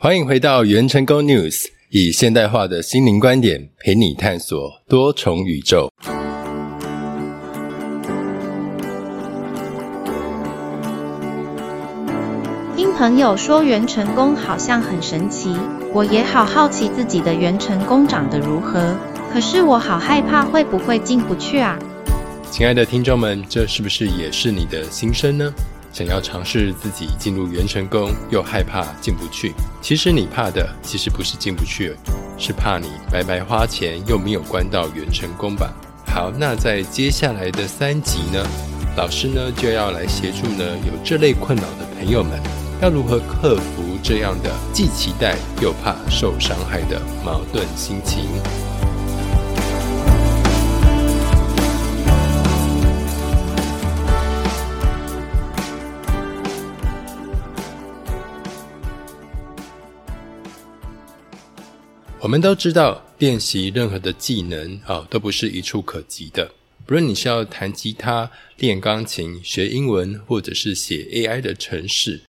欢迎回到元成功 News，以现代化的心灵观点陪你探索多重宇宙。听朋友说元成功好像很神奇，我也好好奇自己的元成功长得如何。可是我好害怕会不会进不去啊？亲爱的听众们，这是不是也是你的心声呢？想要尝试自己进入元成功，又害怕进不去。其实你怕的，其实不是进不去，是怕你白白花钱又没有关到元成功吧。好，那在接下来的三集呢，老师呢就要来协助呢有这类困扰的朋友们，要如何克服这样的既期待又怕受伤害的矛盾心情。我们都知道，练习任何的技能啊，都不是一触可及的。不论你是要弹吉他、练钢琴、学英文，或者是写 AI 的程式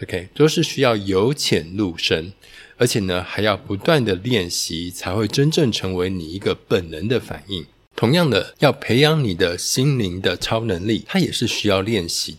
，OK，都是需要由浅入深，而且呢，还要不断的练习，才会真正成为你一个本能的反应。同样的，要培养你的心灵的超能力，它也是需要练习。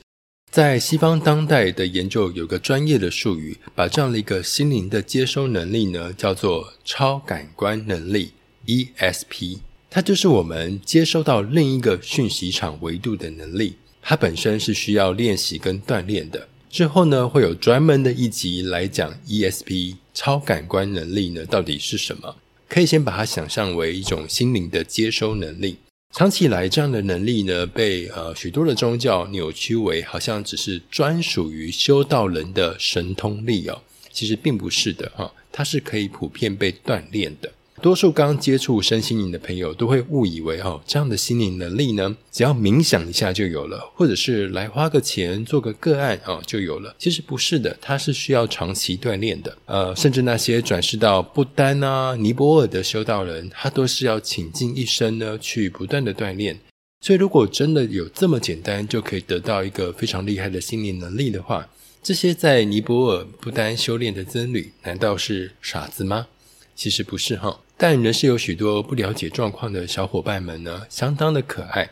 在西方当代的研究，有个专业的术语，把这样的一个心灵的接收能力呢，叫做超感官能力 （ESP）。它就是我们接收到另一个讯息场维度的能力。它本身是需要练习跟锻炼的。之后呢，会有专门的一集来讲 ESP 超感官能力呢到底是什么。可以先把它想象为一种心灵的接收能力。长期以来，这样的能力呢，被呃许多的宗教扭曲为好像只是专属于修道人的神通力哦。其实并不是的哈，它是可以普遍被锻炼的。多数刚接触身心灵的朋友都会误以为哦，这样的心灵能力呢，只要冥想一下就有了，或者是来花个钱做个个案哦就有了。其实不是的，它是需要长期锻炼的。呃，甚至那些转世到不丹啊、尼泊尔的修道人，他都是要倾尽一生呢去不断的锻炼。所以，如果真的有这么简单就可以得到一个非常厉害的心灵能力的话，这些在尼泊尔不丹修炼的僧侣，难道是傻子吗？其实不是哈。但仍是有许多不了解状况的小伙伴们呢，相当的可爱，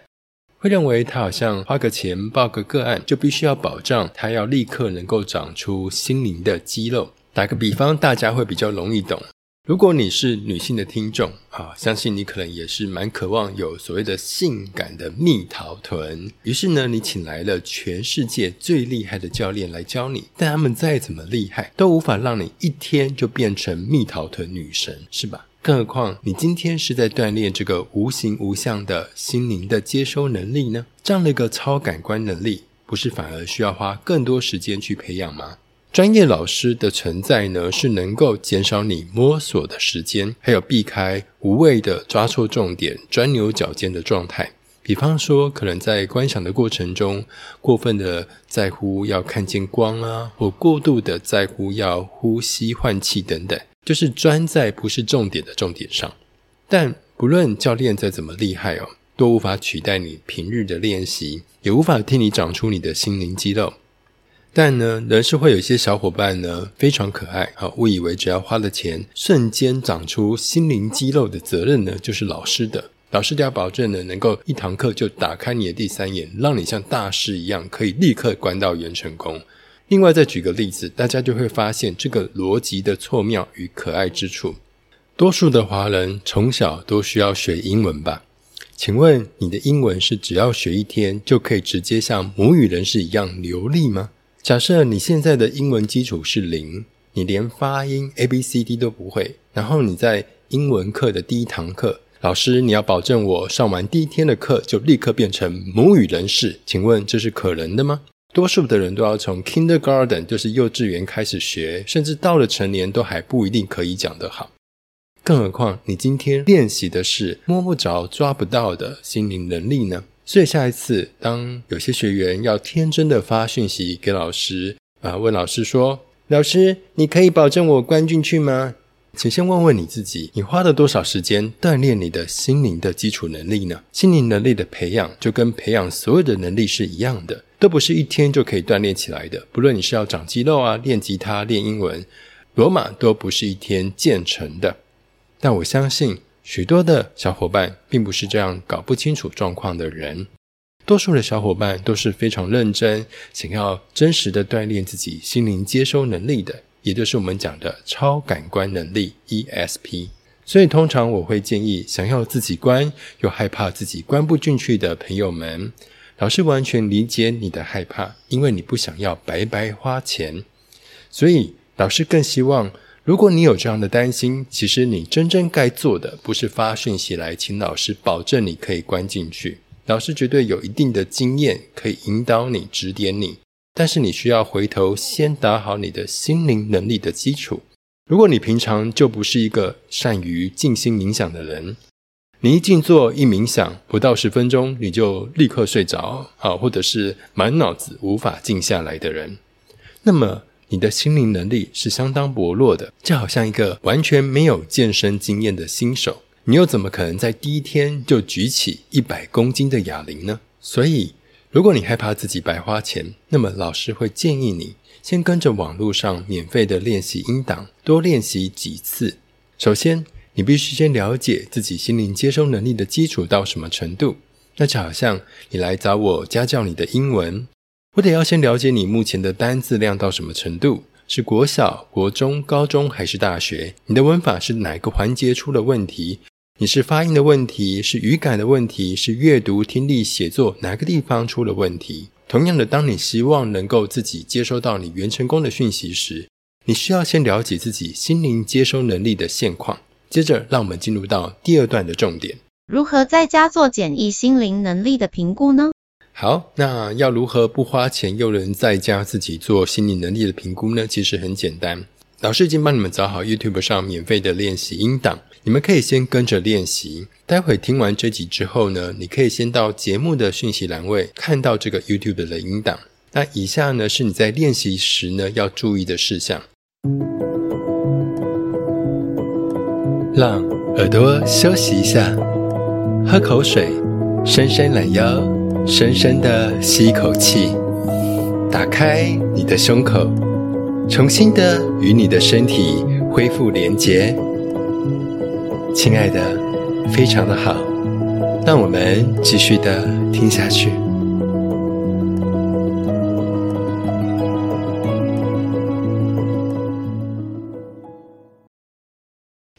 会认为他好像花个钱报个个案，就必须要保障他要立刻能够长出心灵的肌肉。打个比方，大家会比较容易懂。如果你是女性的听众啊，相信你可能也是蛮渴望有所谓的性感的蜜桃臀。于是呢，你请来了全世界最厉害的教练来教你，但他们再怎么厉害，都无法让你一天就变成蜜桃臀女神，是吧？更何况，你今天是在锻炼这个无形无相的心灵的接收能力呢？这样的一个超感官能力，不是反而需要花更多时间去培养吗？专业老师的存在呢，是能够减少你摸索的时间，还有避开无谓的抓错重点、钻牛角尖的状态。比方说，可能在观想的过程中，过分的在乎要看见光啊，或过度的在乎要呼吸换气等等。就是专在不是重点的重点上，但不论教练再怎么厉害哦，都无法取代你平日的练习，也无法替你长出你的心灵肌肉。但呢，仍是会有一些小伙伴呢非常可爱啊，误以为只要花了钱，瞬间长出心灵肌肉的责任呢就是老师的，老师就要保证呢能够一堂课就打开你的第三眼，让你像大师一样可以立刻关到元成功。另外再举个例子，大家就会发现这个逻辑的错妙与可爱之处。多数的华人从小都需要学英文吧？请问你的英文是只要学一天就可以直接像母语人士一样流利吗？假设你现在的英文基础是零，你连发音 A B C D 都不会，然后你在英文课的第一堂课，老师你要保证我上完第一天的课就立刻变成母语人士，请问这是可能的吗？多数的人都要从 kindergarten，就是幼稚园开始学，甚至到了成年都还不一定可以讲得好。更何况你今天练习的是摸不着、抓不到的心灵能力呢？所以下一次，当有些学员要天真的发讯息给老师，啊，问老师说：“老师，你可以保证我关进去吗？”请先问问你自己，你花了多少时间锻炼你的心灵的基础能力呢？心灵能力的培养，就跟培养所有的能力是一样的。都不是一天就可以锻炼起来的。不论你是要长肌肉啊、练吉他、练英文，罗马都不是一天建成的。但我相信许多的小伙伴并不是这样搞不清楚状况的人。多数的小伙伴都是非常认真，想要真实的锻炼自己心灵接收能力的，也就是我们讲的超感官能力 （ESP）。所以，通常我会建议想要自己关又害怕自己关不进去的朋友们，老师完全理解你的害怕，因为你不想要白白花钱。所以，老师更希望，如果你有这样的担心，其实你真正该做的不是发讯息来请老师保证你可以关进去。老师绝对有一定的经验，可以引导你、指点你，但是你需要回头先打好你的心灵能力的基础。如果你平常就不是一个善于静心冥想的人，你一静坐一冥想，不到十分钟你就立刻睡着，啊，或者是满脑子无法静下来的人，那么你的心灵能力是相当薄弱的，就好像一个完全没有健身经验的新手。你又怎么可能在第一天就举起一百公斤的哑铃呢？所以，如果你害怕自己白花钱，那么老师会建议你先跟着网络上免费的练习音档，多练习几次。首先，你必须先了解自己心灵接收能力的基础到什么程度。那就好像你来找我家教你的英文，我得要先了解你目前的单字量到什么程度。是国小、国中、高中还是大学？你的文法是哪个环节出了问题？你是发音的问题，是语感的问题，是阅读、听力、写作哪个地方出了问题？同样的，当你希望能够自己接收到你原成功的讯息时，你需要先了解自己心灵接收能力的现况。接着，让我们进入到第二段的重点：如何在家做简易心灵能力的评估呢？好，那要如何不花钱又能在家自己做心理能力的评估呢？其实很简单。老师已经帮你们找好 YouTube 上免费的练习音档，你们可以先跟着练习。待会听完这集之后呢，你可以先到节目的讯息栏位看到这个 YouTube 的音档。那以下呢是你在练习时呢要注意的事项。让耳朵休息一下，喝口水，伸伸懒腰，深深的吸一口气，打开你的胸口。重新的与你的身体恢复连结，亲爱的，非常的好，让我们继续的听下去。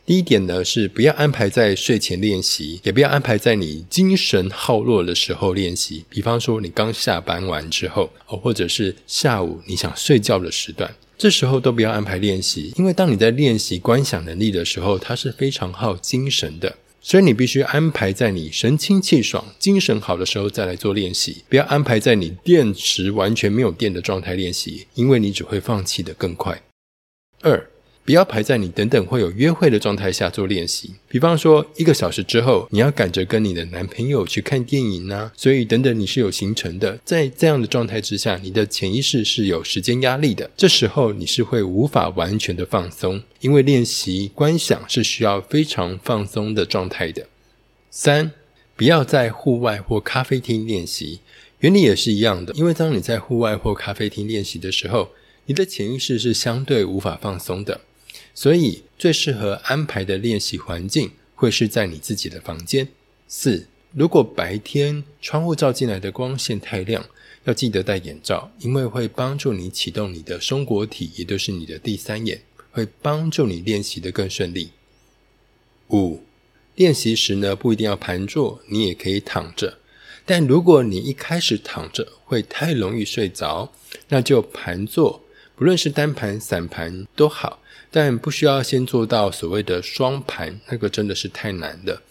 第一点呢是不要安排在睡前练习，也不要安排在你精神耗弱的时候练习。比方说你刚下班完之后，哦，或者是下午你想睡觉的时段。这时候都不要安排练习，因为当你在练习观想能力的时候，它是非常耗精神的，所以你必须安排在你神清气爽、精神好的时候再来做练习，不要安排在你电池完全没有电的状态练习，因为你只会放弃的更快。二。不要排在你等等会有约会的状态下做练习，比方说一个小时之后你要赶着跟你的男朋友去看电影呢，所以等等你是有行程的，在这样的状态之下，你的潜意识是有时间压力的，这时候你是会无法完全的放松，因为练习观想是需要非常放松的状态的。三，不要在户外或咖啡厅练习，原理也是一样的，因为当你在户外或咖啡厅练习的时候，你的潜意识是相对无法放松的。所以，最适合安排的练习环境会是在你自己的房间。四，如果白天窗户照进来的光线太亮，要记得戴眼罩，因为会帮助你启动你的松果体，也就是你的第三眼，会帮助你练习的更顺利。五，练习时呢，不一定要盘坐，你也可以躺着。但如果你一开始躺着会太容易睡着，那就盘坐，不论是单盘、散盘都好。但不需要先做到所谓的双盘，那个真的是太难了。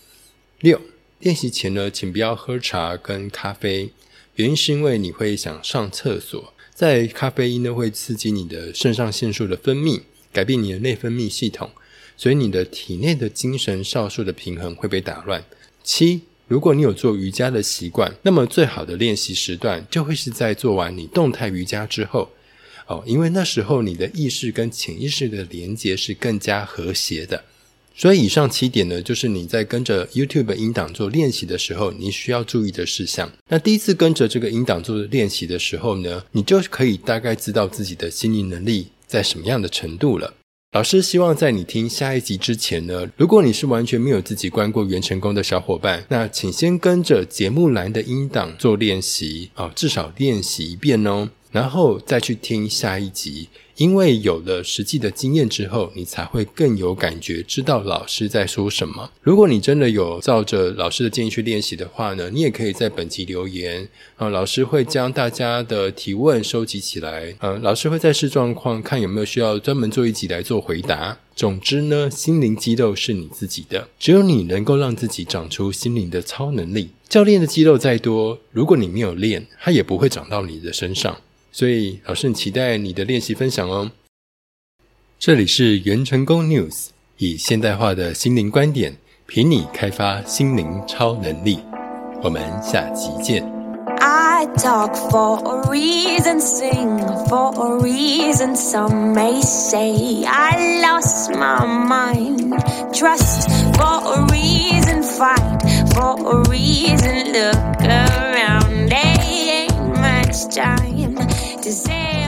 六，练习前呢，请不要喝茶跟咖啡，原因是因为你会想上厕所，在咖啡因呢会刺激你的肾上腺素的分泌，改变你的内分泌系统，所以你的体内的精神酵素的平衡会被打乱。七，如果你有做瑜伽的习惯，那么最好的练习时段就会是在做完你动态瑜伽之后。哦，因为那时候你的意识跟潜意识的连接是更加和谐的，所以以上七点呢，就是你在跟着 YouTube 音档做练习的时候，你需要注意的事项。那第一次跟着这个音档做练习的时候呢，你就可以大概知道自己的心灵能力在什么样的程度了。老师希望在你听下一集之前呢，如果你是完全没有自己关过元成功的小伙伴，那请先跟着节目栏的音档做练习啊，至少练习一遍哦，然后再去听下一集。因为有了实际的经验之后，你才会更有感觉，知道老师在说什么。如果你真的有照着老师的建议去练习的话呢，你也可以在本集留言啊，老师会将大家的提问收集起来，呃，老师会在视状况看有没有需要专门做一集来做回答。总之呢，心灵肌肉是你自己的，只有你能够让自己长出心灵的超能力。教练的肌肉再多，如果你没有练，它也不会长到你的身上。所以老师很期待你的练习分享哦这里是袁成功 news 以现代化的心灵观点陪你开发心灵超能力我们下期见 i talk for a reason sing for a reason some may say i lost my mind just for a reason fight for a reason look around they ain't much time to say